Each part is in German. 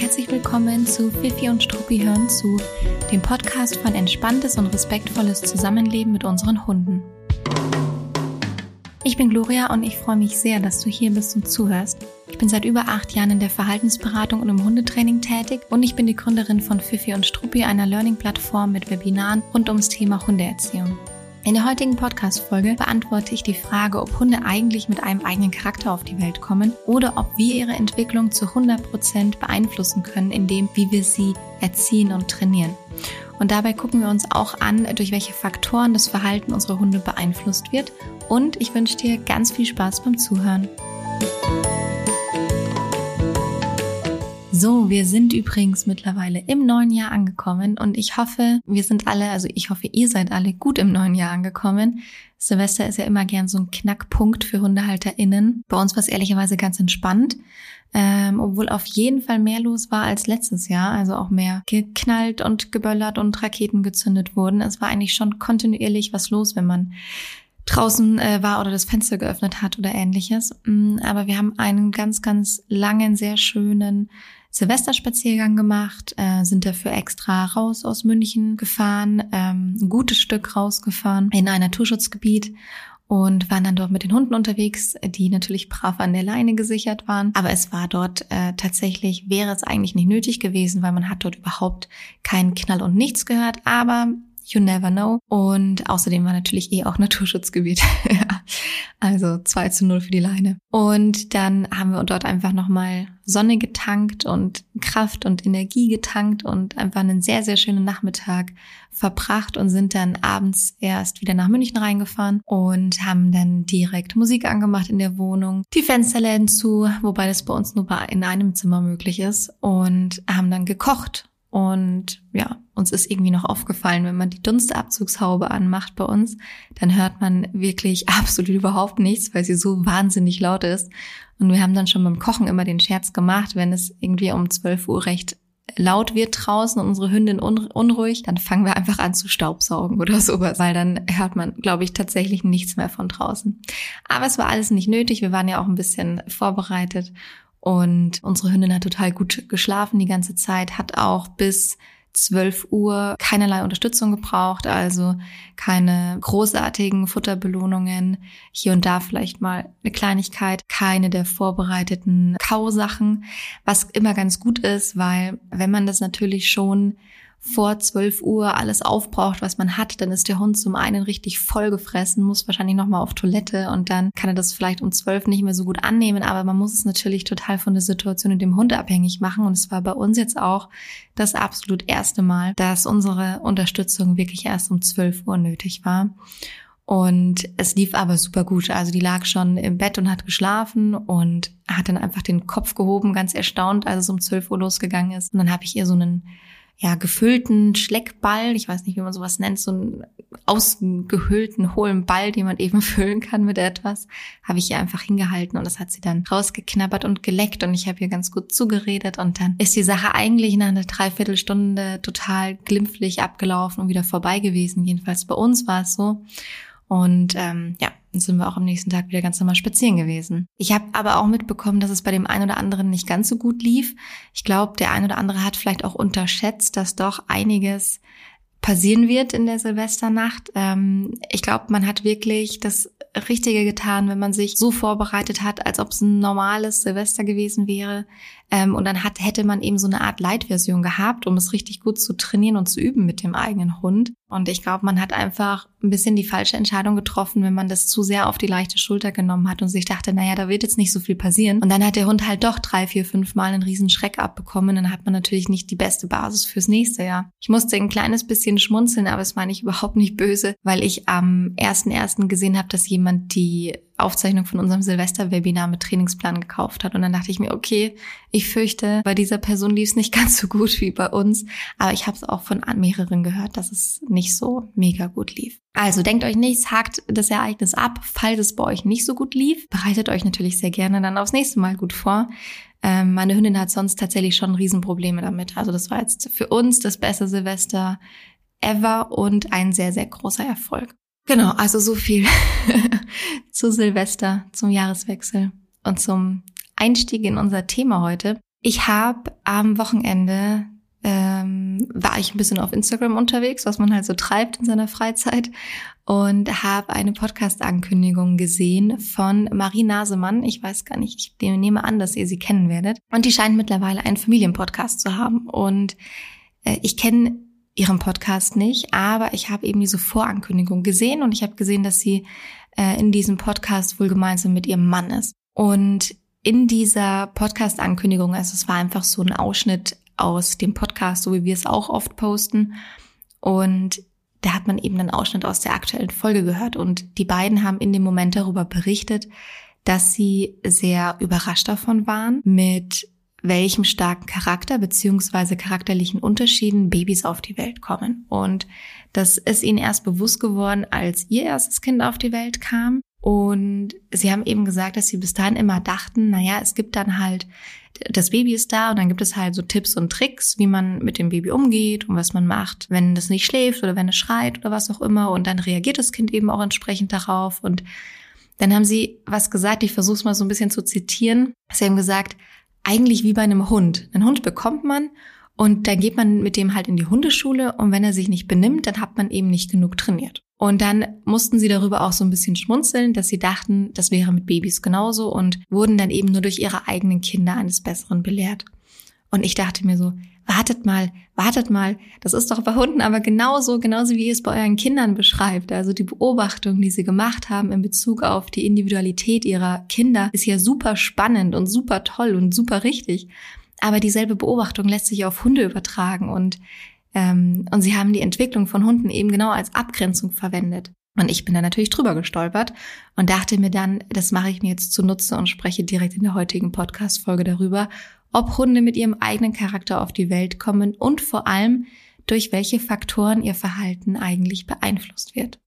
herzlich willkommen zu Fifi und Struppi hören zu, dem Podcast von entspanntes und respektvolles Zusammenleben mit unseren Hunden. Ich bin Gloria und ich freue mich sehr, dass du hier bist und zuhörst. Ich bin seit über acht Jahren in der Verhaltensberatung und im Hundetraining tätig und ich bin die Gründerin von Fifi und Struppi, einer Learning-Plattform mit Webinaren rund ums Thema Hundeerziehung. In der heutigen Podcast-Folge beantworte ich die Frage, ob Hunde eigentlich mit einem eigenen Charakter auf die Welt kommen oder ob wir ihre Entwicklung zu 100% beeinflussen können, indem wie wir sie erziehen und trainieren. Und dabei gucken wir uns auch an, durch welche Faktoren das Verhalten unserer Hunde beeinflusst wird. Und ich wünsche dir ganz viel Spaß beim Zuhören. So, wir sind übrigens mittlerweile im neuen Jahr angekommen und ich hoffe, wir sind alle, also ich hoffe, ihr seid alle gut im neuen Jahr angekommen. Silvester ist ja immer gern so ein Knackpunkt für HundehalterInnen. Bei uns war es ehrlicherweise ganz entspannt, ähm, obwohl auf jeden Fall mehr los war als letztes Jahr. Also auch mehr geknallt und geböllert und Raketen gezündet wurden. Es war eigentlich schon kontinuierlich was los, wenn man draußen äh, war oder das Fenster geöffnet hat oder ähnliches. Mm, aber wir haben einen ganz, ganz langen, sehr schönen Silvesterspaziergang gemacht, äh, sind dafür extra raus aus München gefahren, ähm, ein gutes Stück rausgefahren in ein Naturschutzgebiet und waren dann dort mit den Hunden unterwegs, die natürlich brav an der Leine gesichert waren. Aber es war dort äh, tatsächlich, wäre es eigentlich nicht nötig gewesen, weil man hat dort überhaupt keinen Knall und nichts gehört. Aber You never know. Und außerdem war natürlich eh auch Naturschutzgebiet. also 2 zu 0 für die Leine. Und dann haben wir dort einfach nochmal Sonne getankt und Kraft und Energie getankt und einfach einen sehr, sehr schönen Nachmittag verbracht und sind dann abends erst wieder nach München reingefahren und haben dann direkt Musik angemacht in der Wohnung, die Fensterläden zu, wobei das bei uns nur in einem Zimmer möglich ist und haben dann gekocht und ja, uns ist irgendwie noch aufgefallen, wenn man die Dunstabzugshaube anmacht bei uns, dann hört man wirklich absolut überhaupt nichts, weil sie so wahnsinnig laut ist. Und wir haben dann schon beim Kochen immer den Scherz gemacht, wenn es irgendwie um 12 Uhr recht laut wird draußen und unsere Hündin unruhig, dann fangen wir einfach an zu staubsaugen oder sowas, weil dann hört man, glaube ich, tatsächlich nichts mehr von draußen. Aber es war alles nicht nötig. Wir waren ja auch ein bisschen vorbereitet und unsere Hündin hat total gut geschlafen die ganze Zeit, hat auch bis 12 Uhr keinerlei Unterstützung gebraucht, also keine großartigen Futterbelohnungen, hier und da vielleicht mal eine Kleinigkeit, keine der vorbereiteten Kausachen, was immer ganz gut ist, weil wenn man das natürlich schon vor 12 Uhr alles aufbraucht, was man hat, dann ist der Hund zum einen richtig vollgefressen, muss wahrscheinlich nochmal auf Toilette und dann kann er das vielleicht um 12 nicht mehr so gut annehmen, aber man muss es natürlich total von der Situation in dem Hund abhängig machen und es war bei uns jetzt auch das absolut erste Mal, dass unsere Unterstützung wirklich erst um 12 Uhr nötig war. Und es lief aber super gut. Also die lag schon im Bett und hat geschlafen und hat dann einfach den Kopf gehoben, ganz erstaunt, als es um 12 Uhr losgegangen ist. Und dann habe ich ihr so einen ja, gefüllten Schleckball, ich weiß nicht, wie man sowas nennt, so einen ausgehöhlten, hohlen Ball, den man eben füllen kann mit etwas, habe ich ihr einfach hingehalten und das hat sie dann rausgeknabbert und geleckt und ich habe ihr ganz gut zugeredet und dann ist die Sache eigentlich nach einer Dreiviertelstunde total glimpflich abgelaufen und wieder vorbei gewesen. Jedenfalls bei uns war es so. Und ähm, ja, dann sind wir auch am nächsten Tag wieder ganz normal spazieren gewesen. Ich habe aber auch mitbekommen, dass es bei dem einen oder anderen nicht ganz so gut lief. Ich glaube, der ein oder andere hat vielleicht auch unterschätzt, dass doch einiges passieren wird in der Silvesternacht. Ähm, ich glaube, man hat wirklich das Richtige getan, wenn man sich so vorbereitet hat, als ob es ein normales Silvester gewesen wäre. Ähm, und dann hat, hätte man eben so eine Art Light-Version gehabt, um es richtig gut zu trainieren und zu üben mit dem eigenen Hund. Und ich glaube, man hat einfach ein bisschen die falsche Entscheidung getroffen, wenn man das zu sehr auf die leichte Schulter genommen hat und sich dachte, naja, da wird jetzt nicht so viel passieren. Und dann hat der Hund halt doch drei, vier, fünf Mal einen riesen Schreck abbekommen. Dann hat man natürlich nicht die beste Basis fürs nächste Jahr. Ich musste ein kleines bisschen schmunzeln, aber es meine ich überhaupt nicht böse, weil ich am ersten ersten gesehen habe, dass jemand die Aufzeichnung von unserem Silvester-Webinar mit Trainingsplan gekauft hat. Und dann dachte ich mir, okay, ich fürchte, bei dieser Person lief es nicht ganz so gut wie bei uns. Aber ich habe es auch von mehreren gehört, dass es nicht so mega gut lief. Also denkt euch nichts, hakt das Ereignis ab, falls es bei euch nicht so gut lief. Bereitet euch natürlich sehr gerne dann aufs nächste Mal gut vor. Ähm, meine Hündin hat sonst tatsächlich schon Riesenprobleme damit. Also das war jetzt für uns das beste Silvester ever und ein sehr, sehr großer Erfolg. Genau, also so viel zu Silvester, zum Jahreswechsel und zum Einstieg in unser Thema heute. Ich habe am Wochenende ähm, war ich ein bisschen auf Instagram unterwegs, was man halt so treibt in seiner Freizeit und habe eine Podcast-Ankündigung gesehen von Marie Nasemann. Ich weiß gar nicht, ich nehme an, dass ihr sie kennen werdet. Und die scheint mittlerweile einen Familienpodcast zu haben. Und äh, ich kenne ihren Podcast nicht, aber ich habe eben diese Vorankündigung gesehen und ich habe gesehen, dass sie äh, in diesem Podcast wohl gemeinsam mit ihrem Mann ist. Und in dieser Podcast-Ankündigung, also es war einfach so ein Ausschnitt aus dem Podcast, so wie wir es auch oft posten. Und da hat man eben einen Ausschnitt aus der aktuellen Folge gehört. Und die beiden haben in dem Moment darüber berichtet, dass sie sehr überrascht davon waren, mit welchem starken Charakter beziehungsweise charakterlichen Unterschieden Babys auf die Welt kommen. Und das ist ihnen erst bewusst geworden, als ihr erstes Kind auf die Welt kam. Und sie haben eben gesagt, dass sie bis dahin immer dachten, naja, es gibt dann halt, das Baby ist da und dann gibt es halt so Tipps und Tricks, wie man mit dem Baby umgeht und was man macht, wenn es nicht schläft oder wenn es schreit oder was auch immer. Und dann reagiert das Kind eben auch entsprechend darauf. Und dann haben sie was gesagt, ich versuche es mal so ein bisschen zu zitieren. Sie haben gesagt, eigentlich wie bei einem Hund. Einen Hund bekommt man und dann geht man mit dem halt in die Hundeschule und wenn er sich nicht benimmt, dann hat man eben nicht genug trainiert. Und dann mussten sie darüber auch so ein bisschen schmunzeln, dass sie dachten, das wäre mit Babys genauso und wurden dann eben nur durch ihre eigenen Kinder eines Besseren belehrt. Und ich dachte mir so, wartet mal, wartet mal, das ist doch bei Hunden aber genauso, genauso wie ihr es bei euren Kindern beschreibt. Also die Beobachtung, die sie gemacht haben in Bezug auf die Individualität ihrer Kinder, ist ja super spannend und super toll und super richtig. Aber dieselbe Beobachtung lässt sich auf Hunde übertragen und ähm, und sie haben die Entwicklung von Hunden eben genau als Abgrenzung verwendet. Und ich bin da natürlich drüber gestolpert und dachte mir dann, das mache ich mir jetzt zunutze und spreche direkt in der heutigen Podcast-Folge darüber, ob Hunde mit ihrem eigenen Charakter auf die Welt kommen und vor allem, durch welche Faktoren ihr Verhalten eigentlich beeinflusst wird.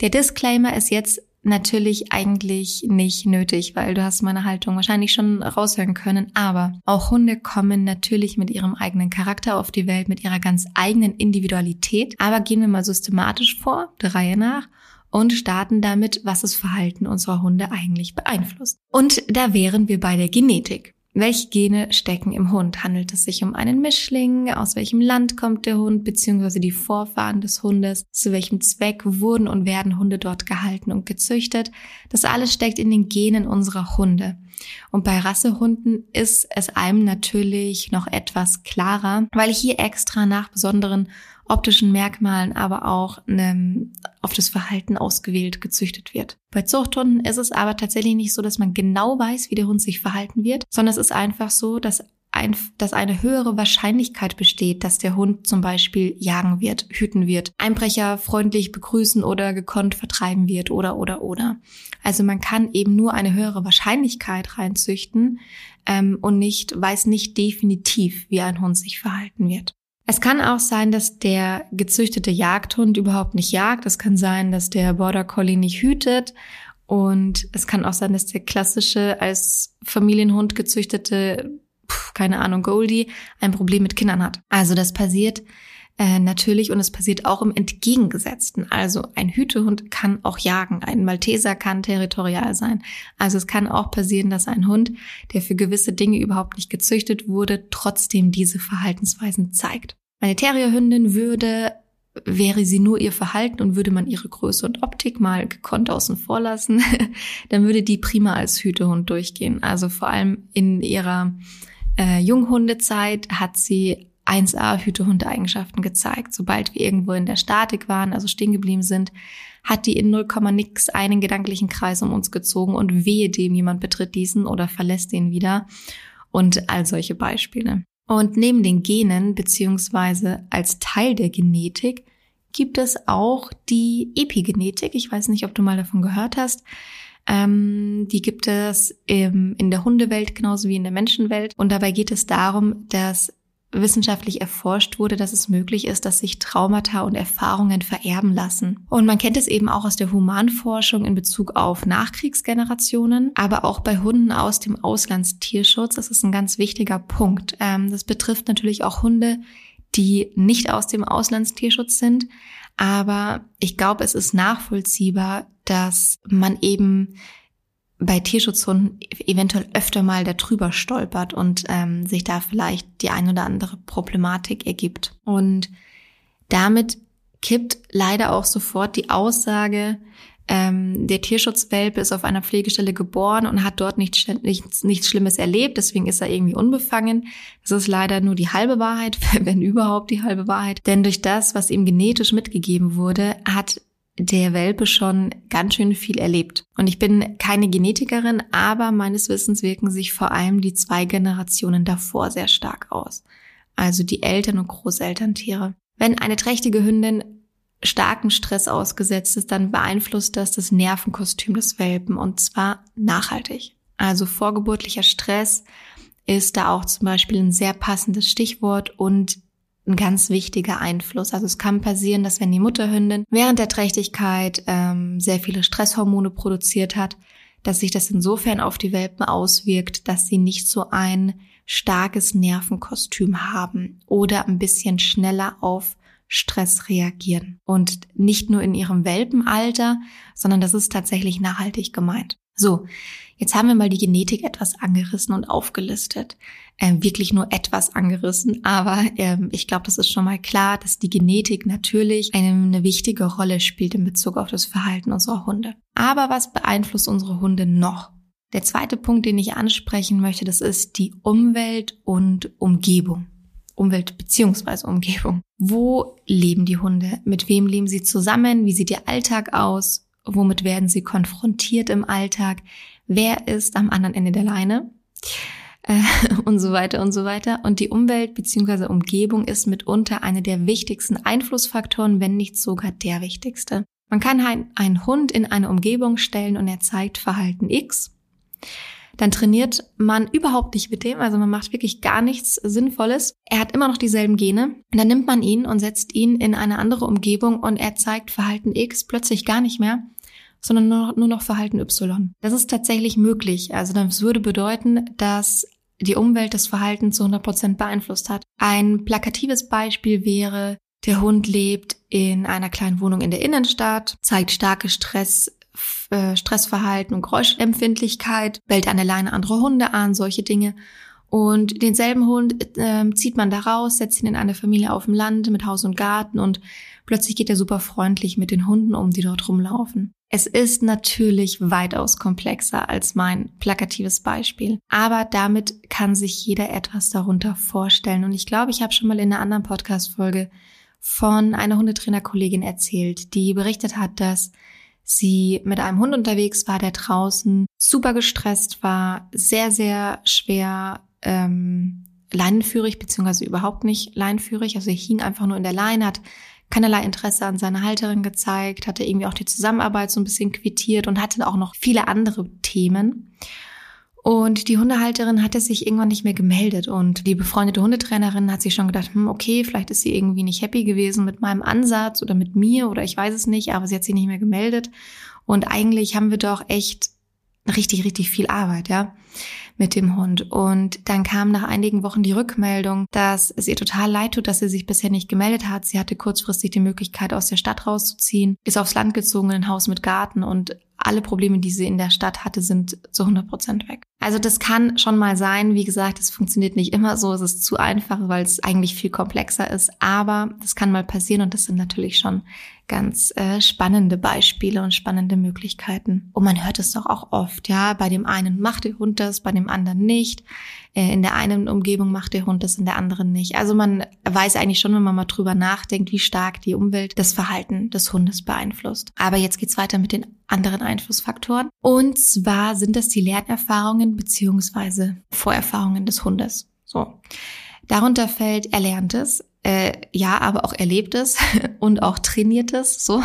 Der Disclaimer ist jetzt natürlich eigentlich nicht nötig, weil du hast meine Haltung wahrscheinlich schon raushören können. Aber auch Hunde kommen natürlich mit ihrem eigenen Charakter auf die Welt, mit ihrer ganz eigenen Individualität. Aber gehen wir mal systematisch vor, der Reihe nach und starten damit, was das Verhalten unserer Hunde eigentlich beeinflusst. Und da wären wir bei der Genetik. Welche Gene stecken im Hund? Handelt es sich um einen Mischling? Aus welchem Land kommt der Hund? Beziehungsweise die Vorfahren des Hundes? Zu welchem Zweck wurden und werden Hunde dort gehalten und gezüchtet? Das alles steckt in den Genen unserer Hunde. Und bei Rassehunden ist es einem natürlich noch etwas klarer, weil hier extra nach besonderen optischen Merkmalen, aber auch ne, auf das Verhalten ausgewählt gezüchtet wird. Bei Zuchthunden ist es aber tatsächlich nicht so, dass man genau weiß, wie der Hund sich verhalten wird, sondern es ist einfach so, dass ein, dass eine höhere Wahrscheinlichkeit besteht, dass der Hund zum Beispiel jagen wird, hüten wird, Einbrecher freundlich begrüßen oder gekonnt vertreiben wird oder oder oder. Also man kann eben nur eine höhere Wahrscheinlichkeit reinzüchten ähm, und nicht weiß nicht definitiv, wie ein Hund sich verhalten wird. Es kann auch sein, dass der gezüchtete Jagdhund überhaupt nicht jagt. Es kann sein, dass der Border Collie nicht hütet. Und es kann auch sein, dass der klassische als Familienhund gezüchtete, keine Ahnung, Goldie ein Problem mit Kindern hat. Also das passiert äh, natürlich und es passiert auch im Entgegengesetzten. Also ein Hütehund kann auch jagen, ein Malteser kann territorial sein. Also es kann auch passieren, dass ein Hund, der für gewisse Dinge überhaupt nicht gezüchtet wurde, trotzdem diese Verhaltensweisen zeigt. Eine Terrierhündin würde wäre sie nur ihr Verhalten und würde man ihre Größe und Optik mal gekonnt außen vor lassen, dann würde die prima als Hütehund durchgehen. Also vor allem in ihrer äh, Junghundezeit hat sie 1a Hütehund-Eigenschaften gezeigt. Sobald wir irgendwo in der Statik waren, also stehen geblieben sind, hat die in 0, nix einen gedanklichen Kreis um uns gezogen und wehe dem, jemand betritt diesen oder verlässt den wieder und all solche Beispiele. Und neben den Genen beziehungsweise als Teil der Genetik gibt es auch die Epigenetik. Ich weiß nicht, ob du mal davon gehört hast. Ähm, die gibt es im, in der Hundewelt genauso wie in der Menschenwelt. Und dabei geht es darum, dass wissenschaftlich erforscht wurde, dass es möglich ist, dass sich Traumata und Erfahrungen vererben lassen. Und man kennt es eben auch aus der Humanforschung in Bezug auf Nachkriegsgenerationen, aber auch bei Hunden aus dem Auslandstierschutz. Das ist ein ganz wichtiger Punkt. Ähm, das betrifft natürlich auch Hunde, die nicht aus dem Auslandstierschutz sind. Aber ich glaube, es ist nachvollziehbar, dass man eben bei Tierschutzhunden eventuell öfter mal darüber stolpert und ähm, sich da vielleicht die ein oder andere Problematik ergibt. Und damit kippt leider auch sofort die Aussage, ähm, der Tierschutzwelpe ist auf einer Pflegestelle geboren und hat dort nichts, nichts, nichts Schlimmes erlebt, deswegen ist er irgendwie unbefangen. Das ist leider nur die halbe Wahrheit, wenn überhaupt die halbe Wahrheit. Denn durch das, was ihm genetisch mitgegeben wurde, hat der Welpe schon ganz schön viel erlebt. Und ich bin keine Genetikerin, aber meines Wissens wirken sich vor allem die zwei Generationen davor sehr stark aus. Also die Eltern- und Großelterntiere. Wenn eine trächtige Hündin starken Stress ausgesetzt ist, dann beeinflusst das das Nervenkostüm des Welpen und zwar nachhaltig. Also vorgeburtlicher Stress ist da auch zum Beispiel ein sehr passendes Stichwort und ein ganz wichtiger Einfluss. Also es kann passieren, dass wenn die Mutterhündin während der Trächtigkeit ähm, sehr viele Stresshormone produziert hat, dass sich das insofern auf die Welpen auswirkt, dass sie nicht so ein starkes Nervenkostüm haben oder ein bisschen schneller auf Stress reagieren. Und nicht nur in ihrem Welpenalter, sondern das ist tatsächlich nachhaltig gemeint. So, jetzt haben wir mal die Genetik etwas angerissen und aufgelistet. Ähm, wirklich nur etwas angerissen, aber ähm, ich glaube, das ist schon mal klar, dass die Genetik natürlich eine, eine wichtige Rolle spielt in Bezug auf das Verhalten unserer Hunde. Aber was beeinflusst unsere Hunde noch? Der zweite Punkt, den ich ansprechen möchte, das ist die Umwelt und Umgebung. Umwelt beziehungsweise Umgebung. Wo leben die Hunde? Mit wem leben sie zusammen? Wie sieht ihr Alltag aus? Womit werden sie konfrontiert im Alltag? Wer ist am anderen Ende der Leine? Und so weiter und so weiter. Und die Umwelt beziehungsweise Umgebung ist mitunter eine der wichtigsten Einflussfaktoren, wenn nicht sogar der wichtigste. Man kann einen Hund in eine Umgebung stellen und er zeigt Verhalten X dann trainiert man überhaupt nicht mit dem, also man macht wirklich gar nichts Sinnvolles. Er hat immer noch dieselben Gene. Und dann nimmt man ihn und setzt ihn in eine andere Umgebung und er zeigt Verhalten X plötzlich gar nicht mehr, sondern nur noch, nur noch Verhalten Y. Das ist tatsächlich möglich. Also das würde bedeuten, dass die Umwelt das Verhalten zu 100 Prozent beeinflusst hat. Ein plakatives Beispiel wäre, der Hund lebt in einer kleinen Wohnung in der Innenstadt, zeigt starke Stress, äh, Stressverhalten und Geräuschempfindlichkeit, bellt an der Leine andere Hunde an, solche Dinge. Und denselben Hund äh, zieht man da raus, setzt ihn in eine Familie auf dem Land mit Haus und Garten und plötzlich geht er super freundlich mit den Hunden um, die dort rumlaufen. Es ist natürlich weitaus komplexer als mein plakatives Beispiel, aber damit kann sich jeder etwas darunter vorstellen. Und ich glaube, ich habe schon mal in einer anderen Podcast-Folge von einer Hundetrainerkollegin erzählt, die berichtet hat, dass sie mit einem Hund unterwegs war, der draußen super gestresst war, sehr, sehr schwer ähm, leinenführig, beziehungsweise überhaupt nicht leinenführig. Also er hing einfach nur in der Leine, hat keinerlei Interesse an seiner Halterin gezeigt, hatte irgendwie auch die Zusammenarbeit so ein bisschen quittiert und hatte auch noch viele andere Themen. Und die Hundehalterin hatte sich irgendwann nicht mehr gemeldet und die befreundete Hundetrainerin hat sich schon gedacht, hm, okay, vielleicht ist sie irgendwie nicht happy gewesen mit meinem Ansatz oder mit mir oder ich weiß es nicht, aber sie hat sich nicht mehr gemeldet. Und eigentlich haben wir doch echt richtig, richtig viel Arbeit, ja, mit dem Hund. Und dann kam nach einigen Wochen die Rückmeldung, dass es ihr total leid tut, dass sie sich bisher nicht gemeldet hat. Sie hatte kurzfristig die Möglichkeit, aus der Stadt rauszuziehen, ist aufs Land gezogen, in ein Haus mit Garten und alle Probleme, die sie in der Stadt hatte, sind zu 100 Prozent weg. Also das kann schon mal sein. Wie gesagt, es funktioniert nicht immer so. Es ist zu einfach, weil es eigentlich viel komplexer ist. Aber das kann mal passieren und das sind natürlich schon ganz äh, spannende Beispiele und spannende Möglichkeiten. Und man hört es doch auch oft, ja. Bei dem einen macht der Hund das, bei dem anderen nicht. Äh, in der einen Umgebung macht der Hund das, in der anderen nicht. Also man weiß eigentlich schon, wenn man mal drüber nachdenkt, wie stark die Umwelt das Verhalten des Hundes beeinflusst. Aber jetzt geht's weiter mit den anderen Einflussfaktoren. Und zwar sind das die Lernerfahrungen beziehungsweise Vorerfahrungen des Hundes. So. Darunter fällt Erlerntes, äh, ja, aber auch Erlebtes und auch Trainiertes, so.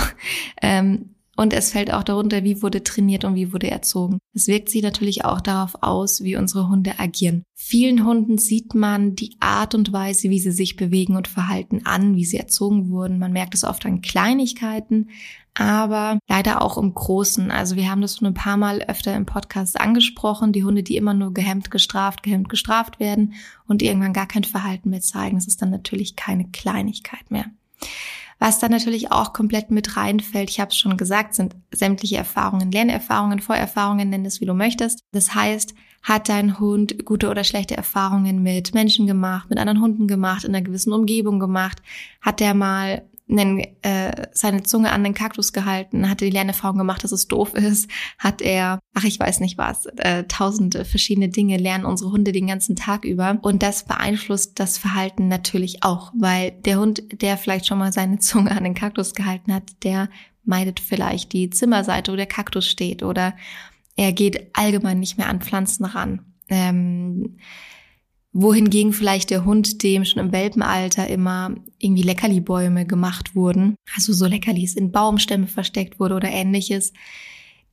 Ähm, und es fällt auch darunter, wie wurde trainiert und wie wurde erzogen. Es wirkt sich natürlich auch darauf aus, wie unsere Hunde agieren. Vielen Hunden sieht man die Art und Weise, wie sie sich bewegen und verhalten an, wie sie erzogen wurden. Man merkt es oft an Kleinigkeiten, aber leider auch im Großen. Also wir haben das schon ein paar Mal öfter im Podcast angesprochen, die Hunde, die immer nur gehemmt, gestraft, gehemmt, gestraft werden und irgendwann gar kein Verhalten mehr zeigen. Das ist dann natürlich keine Kleinigkeit mehr. Was da natürlich auch komplett mit reinfällt, ich habe es schon gesagt, sind sämtliche Erfahrungen, Lernerfahrungen, Vorerfahrungen, nenn es wie du möchtest. Das heißt, hat dein Hund gute oder schlechte Erfahrungen mit Menschen gemacht, mit anderen Hunden gemacht, in einer gewissen Umgebung gemacht? Hat der mal einen, äh, seine Zunge an den Kaktus gehalten, hat er die Lernerfahrung gemacht, dass es doof ist, hat er, ach ich weiß nicht was, äh, tausende verschiedene Dinge lernen unsere Hunde den ganzen Tag über und das beeinflusst das Verhalten natürlich auch, weil der Hund, der vielleicht schon mal seine Zunge an den Kaktus gehalten hat, der meidet vielleicht die Zimmerseite, wo der Kaktus steht oder er geht allgemein nicht mehr an Pflanzen ran. Ähm, wohingegen vielleicht der Hund, dem schon im Welpenalter immer irgendwie Leckerlibäume gemacht wurden, also so Leckerlis in Baumstämme versteckt wurde oder ähnliches,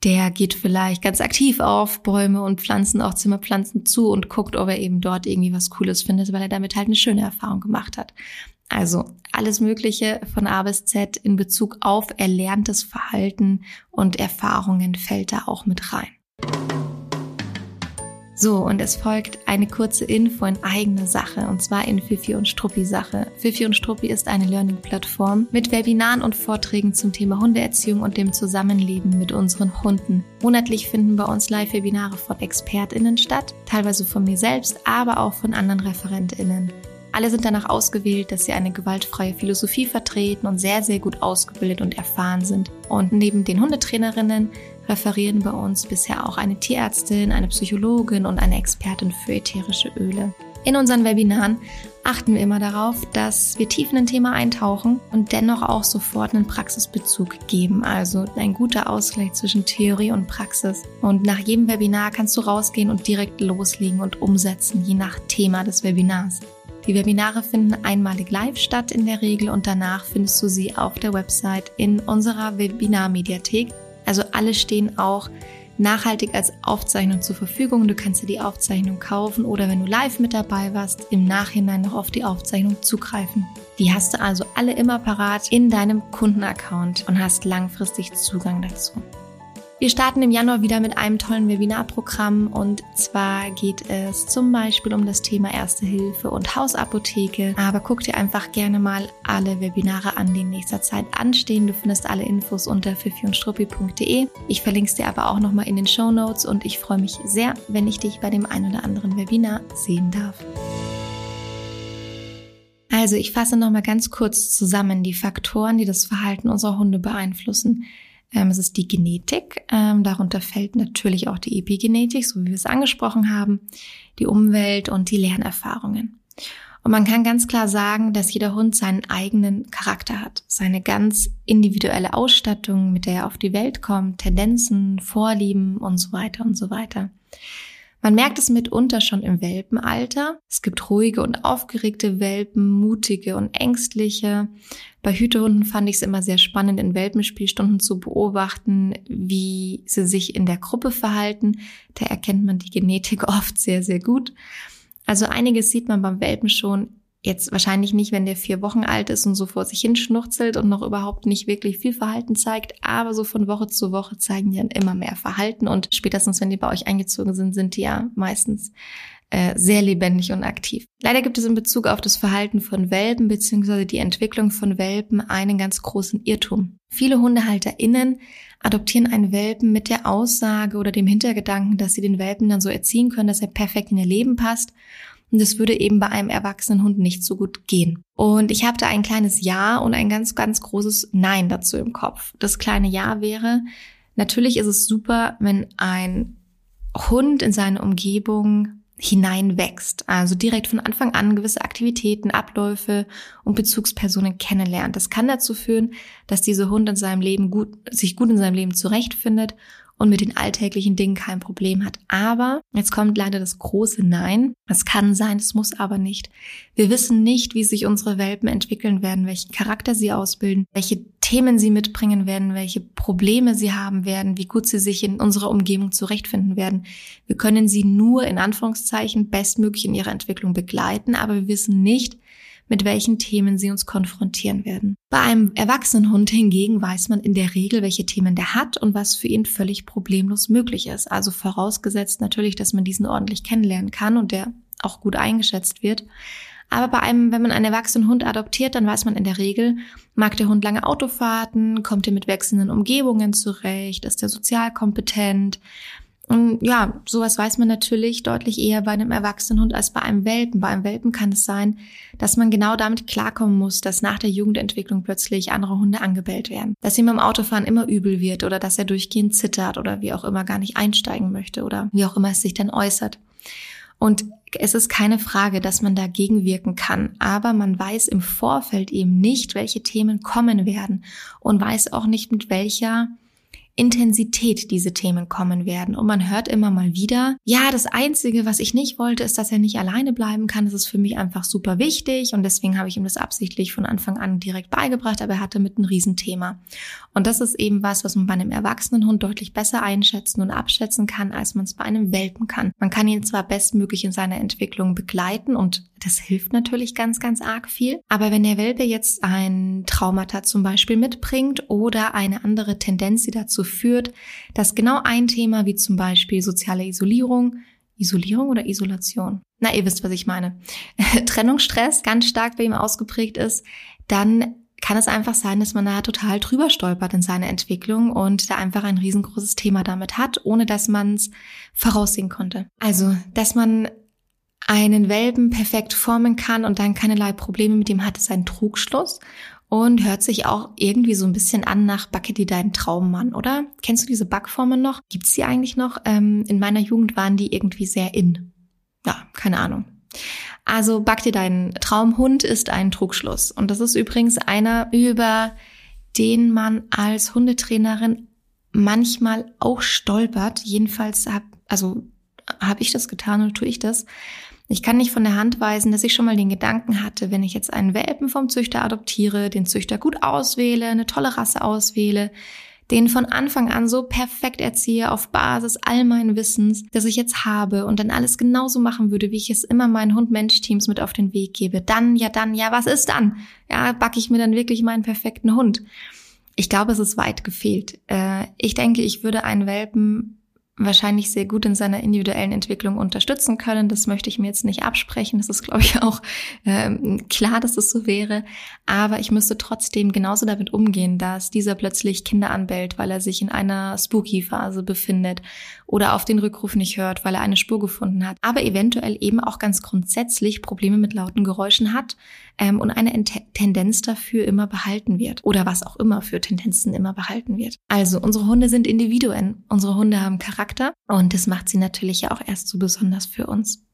der geht vielleicht ganz aktiv auf Bäume und Pflanzen, auch Zimmerpflanzen zu und guckt, ob er eben dort irgendwie was Cooles findet, weil er damit halt eine schöne Erfahrung gemacht hat. Also alles Mögliche von A bis Z in Bezug auf erlerntes Verhalten und Erfahrungen fällt da auch mit rein. So, und es folgt eine kurze Info in eigene Sache, und zwar in Fifi und Struppi Sache. Fifi und Struppi ist eine Learning-Plattform mit Webinaren und Vorträgen zum Thema Hundeerziehung und dem Zusammenleben mit unseren Hunden. Monatlich finden bei uns Live-Webinare von ExpertInnen statt, teilweise von mir selbst, aber auch von anderen ReferentInnen. Alle sind danach ausgewählt, dass sie eine gewaltfreie Philosophie vertreten und sehr, sehr gut ausgebildet und erfahren sind. Und neben den Hundetrainerinnen referieren bei uns bisher auch eine Tierärztin, eine Psychologin und eine Expertin für ätherische Öle. In unseren Webinaren achten wir immer darauf, dass wir tief in ein Thema eintauchen und dennoch auch sofort einen Praxisbezug geben, also ein guter Ausgleich zwischen Theorie und Praxis. Und nach jedem Webinar kannst du rausgehen und direkt loslegen und umsetzen, je nach Thema des Webinars. Die Webinare finden einmalig live statt in der Regel und danach findest du sie auf der Website in unserer Webinar-Mediathek also alle stehen auch nachhaltig als Aufzeichnung zur Verfügung. Du kannst dir die Aufzeichnung kaufen oder wenn du live mit dabei warst, im Nachhinein noch auf die Aufzeichnung zugreifen. Die hast du also alle immer parat in deinem Kundenaccount und hast langfristig Zugang dazu. Wir starten im Januar wieder mit einem tollen Webinarprogramm und zwar geht es zum Beispiel um das Thema Erste Hilfe und Hausapotheke. Aber guck dir einfach gerne mal alle Webinare an, die in nächster Zeit anstehen. Du findest alle Infos unter fifiundstruppi.de. Ich verlinke es dir aber auch nochmal in den Show Notes und ich freue mich sehr, wenn ich dich bei dem ein oder anderen Webinar sehen darf. Also ich fasse nochmal ganz kurz zusammen die Faktoren, die das Verhalten unserer Hunde beeinflussen. Ähm, es ist die Genetik. Ähm, darunter fällt natürlich auch die Epigenetik, so wie wir es angesprochen haben, die Umwelt und die Lernerfahrungen. Und man kann ganz klar sagen, dass jeder Hund seinen eigenen Charakter hat, seine ganz individuelle Ausstattung, mit der er auf die Welt kommt, Tendenzen, Vorlieben und so weiter und so weiter. Man merkt es mitunter schon im Welpenalter. Es gibt ruhige und aufgeregte Welpen, mutige und ängstliche. Bei Hütehunden fand ich es immer sehr spannend, in Welpenspielstunden zu beobachten, wie sie sich in der Gruppe verhalten. Da erkennt man die Genetik oft sehr, sehr gut. Also einiges sieht man beim Welpen schon Jetzt wahrscheinlich nicht, wenn der vier Wochen alt ist und so vor sich hin schnurzelt und noch überhaupt nicht wirklich viel Verhalten zeigt, aber so von Woche zu Woche zeigen die dann immer mehr Verhalten und spätestens, wenn die bei euch eingezogen sind, sind die ja meistens äh, sehr lebendig und aktiv. Leider gibt es in Bezug auf das Verhalten von Welpen bzw. die Entwicklung von Welpen einen ganz großen Irrtum. Viele HundehalterInnen adoptieren einen Welpen mit der Aussage oder dem Hintergedanken, dass sie den Welpen dann so erziehen können, dass er perfekt in ihr Leben passt und es würde eben bei einem erwachsenen Hund nicht so gut gehen. Und ich habe da ein kleines Ja und ein ganz, ganz großes Nein dazu im Kopf. Das kleine Ja wäre, natürlich ist es super, wenn ein Hund in seine Umgebung hineinwächst. Also direkt von Anfang an gewisse Aktivitäten, Abläufe und Bezugspersonen kennenlernt. Das kann dazu führen, dass dieser Hund in seinem Leben gut, sich gut in seinem Leben zurechtfindet und mit den alltäglichen Dingen kein Problem hat. Aber jetzt kommt leider das große Nein. Es kann sein, es muss aber nicht. Wir wissen nicht, wie sich unsere Welpen entwickeln werden, welchen Charakter sie ausbilden, welche Themen sie mitbringen werden, welche Probleme sie haben werden, wie gut sie sich in unserer Umgebung zurechtfinden werden. Wir können sie nur in Anführungszeichen bestmöglich in ihrer Entwicklung begleiten, aber wir wissen nicht, mit welchen Themen sie uns konfrontieren werden. Bei einem erwachsenen Hund hingegen weiß man in der Regel, welche Themen der hat und was für ihn völlig problemlos möglich ist. Also vorausgesetzt natürlich, dass man diesen ordentlich kennenlernen kann und der auch gut eingeschätzt wird. Aber bei einem, wenn man einen erwachsenen Hund adoptiert, dann weiß man in der Regel, mag der Hund lange Autofahrten, kommt er mit wechselnden Umgebungen zurecht, ist er sozial kompetent, und ja, sowas weiß man natürlich deutlich eher bei einem erwachsenen Hund als bei einem Welpen. Bei einem Welpen kann es sein, dass man genau damit klarkommen muss, dass nach der Jugendentwicklung plötzlich andere Hunde angebellt werden. Dass ihm beim Autofahren immer übel wird oder dass er durchgehend zittert oder wie auch immer gar nicht einsteigen möchte oder wie auch immer es sich dann äußert. Und es ist keine Frage, dass man dagegen wirken kann, aber man weiß im Vorfeld eben nicht, welche Themen kommen werden und weiß auch nicht, mit welcher Intensität diese Themen kommen werden. Und man hört immer mal wieder, ja, das Einzige, was ich nicht wollte, ist, dass er nicht alleine bleiben kann. Das ist für mich einfach super wichtig und deswegen habe ich ihm das absichtlich von Anfang an direkt beigebracht, aber er hatte mit ein Riesenthema. Und das ist eben was, was man bei einem erwachsenen Hund deutlich besser einschätzen und abschätzen kann, als man es bei einem Welpen kann. Man kann ihn zwar bestmöglich in seiner Entwicklung begleiten und das hilft natürlich ganz, ganz arg viel. Aber wenn der Welpe jetzt ein Traumata zum Beispiel mitbringt oder eine andere Tendenz, die dazu führt, dass genau ein Thema wie zum Beispiel soziale Isolierung, Isolierung oder Isolation? Na, ihr wisst, was ich meine. Trennungsstress ganz stark bei ihm ausgeprägt ist, dann kann es einfach sein, dass man da total drüber stolpert in seiner Entwicklung und da einfach ein riesengroßes Thema damit hat, ohne dass man es voraussehen konnte. Also, dass man einen Welpen perfekt formen kann und dann keinerlei Probleme mit ihm hat, ist ein Trugschluss und hört sich auch irgendwie so ein bisschen an nach Backe dir deinen Traummann, oder? Kennst du diese Backformen noch? Gibt's die eigentlich noch? Ähm, in meiner Jugend waren die irgendwie sehr in. Ja, keine Ahnung. Also Back dir deinen Traumhund ist ein Trugschluss. Und das ist übrigens einer, über den man als Hundetrainerin manchmal auch stolpert. Jedenfalls hab, also habe ich das getan oder tue ich das. Ich kann nicht von der Hand weisen, dass ich schon mal den Gedanken hatte, wenn ich jetzt einen Welpen vom Züchter adoptiere, den Züchter gut auswähle, eine tolle Rasse auswähle, den von Anfang an so perfekt erziehe auf Basis all meinen Wissens, das ich jetzt habe und dann alles genauso machen würde, wie ich es immer meinen Hund-Mensch-Teams mit auf den Weg gebe. Dann, ja, dann, ja, was ist dann? Ja, backe ich mir dann wirklich meinen perfekten Hund? Ich glaube, es ist weit gefehlt. Äh, ich denke, ich würde einen Welpen wahrscheinlich sehr gut in seiner individuellen Entwicklung unterstützen können. Das möchte ich mir jetzt nicht absprechen. Das ist, glaube ich, auch ähm, klar, dass es so wäre. Aber ich müsste trotzdem genauso damit umgehen, dass dieser plötzlich Kinder anbellt, weil er sich in einer Spooky-Phase befindet oder auf den Rückruf nicht hört, weil er eine Spur gefunden hat. Aber eventuell eben auch ganz grundsätzlich Probleme mit lauten Geräuschen hat ähm, und eine Tendenz dafür immer behalten wird. Oder was auch immer für Tendenzen immer behalten wird. Also unsere Hunde sind Individuen. Unsere Hunde haben Charakter Charakter und das macht sie natürlich ja auch erst so besonders für uns.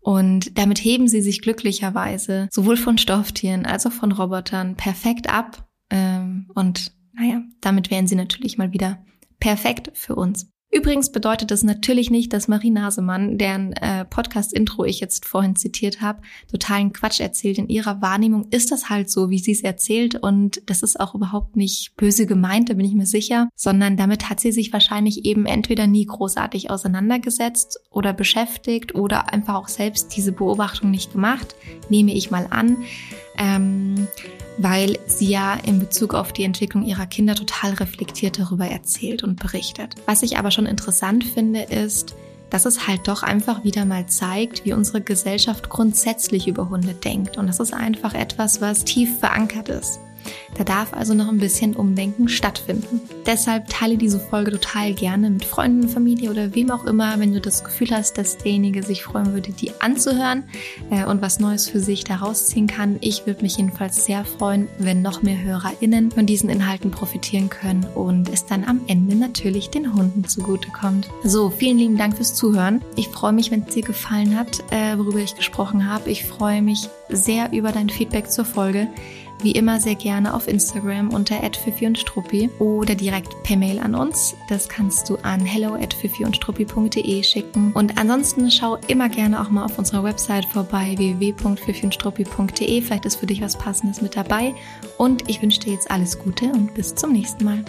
Und damit heben sie sich glücklicherweise sowohl von Stofftieren als auch von Robotern perfekt ab. Ähm, und naja, damit wären sie natürlich mal wieder perfekt für uns. Übrigens bedeutet das natürlich nicht, dass Marie Nasemann, deren äh, Podcast-Intro ich jetzt vorhin zitiert habe, totalen Quatsch erzählt. In ihrer Wahrnehmung ist das halt so, wie sie es erzählt und das ist auch überhaupt nicht böse gemeint, da bin ich mir sicher, sondern damit hat sie sich wahrscheinlich eben entweder nie großartig auseinandergesetzt oder beschäftigt oder einfach auch selbst diese Beobachtung nicht gemacht, nehme ich mal an. Ähm, weil sie ja in Bezug auf die Entwicklung ihrer Kinder total reflektiert darüber erzählt und berichtet. Was ich aber schon interessant finde, ist, dass es halt doch einfach wieder mal zeigt, wie unsere Gesellschaft grundsätzlich über Hunde denkt. Und das ist einfach etwas, was tief verankert ist. Da darf also noch ein bisschen Umdenken stattfinden. Deshalb teile diese Folge total gerne mit Freunden, Familie oder wem auch immer, wenn du das Gefühl hast, dass derjenige sich freuen würde, die anzuhören äh, und was Neues für sich daraus ziehen kann. Ich würde mich jedenfalls sehr freuen, wenn noch mehr HörerInnen von diesen Inhalten profitieren können und es dann am Ende natürlich den Hunden zugutekommt. So, vielen lieben Dank fürs Zuhören. Ich freue mich, wenn es dir gefallen hat, äh, worüber ich gesprochen habe. Ich freue mich sehr über dein Feedback zur Folge wie immer sehr gerne auf Instagram unter und Struppi oder direkt per Mail an uns. Das kannst du an hello at struppi.de schicken. Und ansonsten schau immer gerne auch mal auf unserer Website vorbei www.fifiundstruppi.de. Vielleicht ist für dich was Passendes mit dabei. Und ich wünsche dir jetzt alles Gute und bis zum nächsten Mal.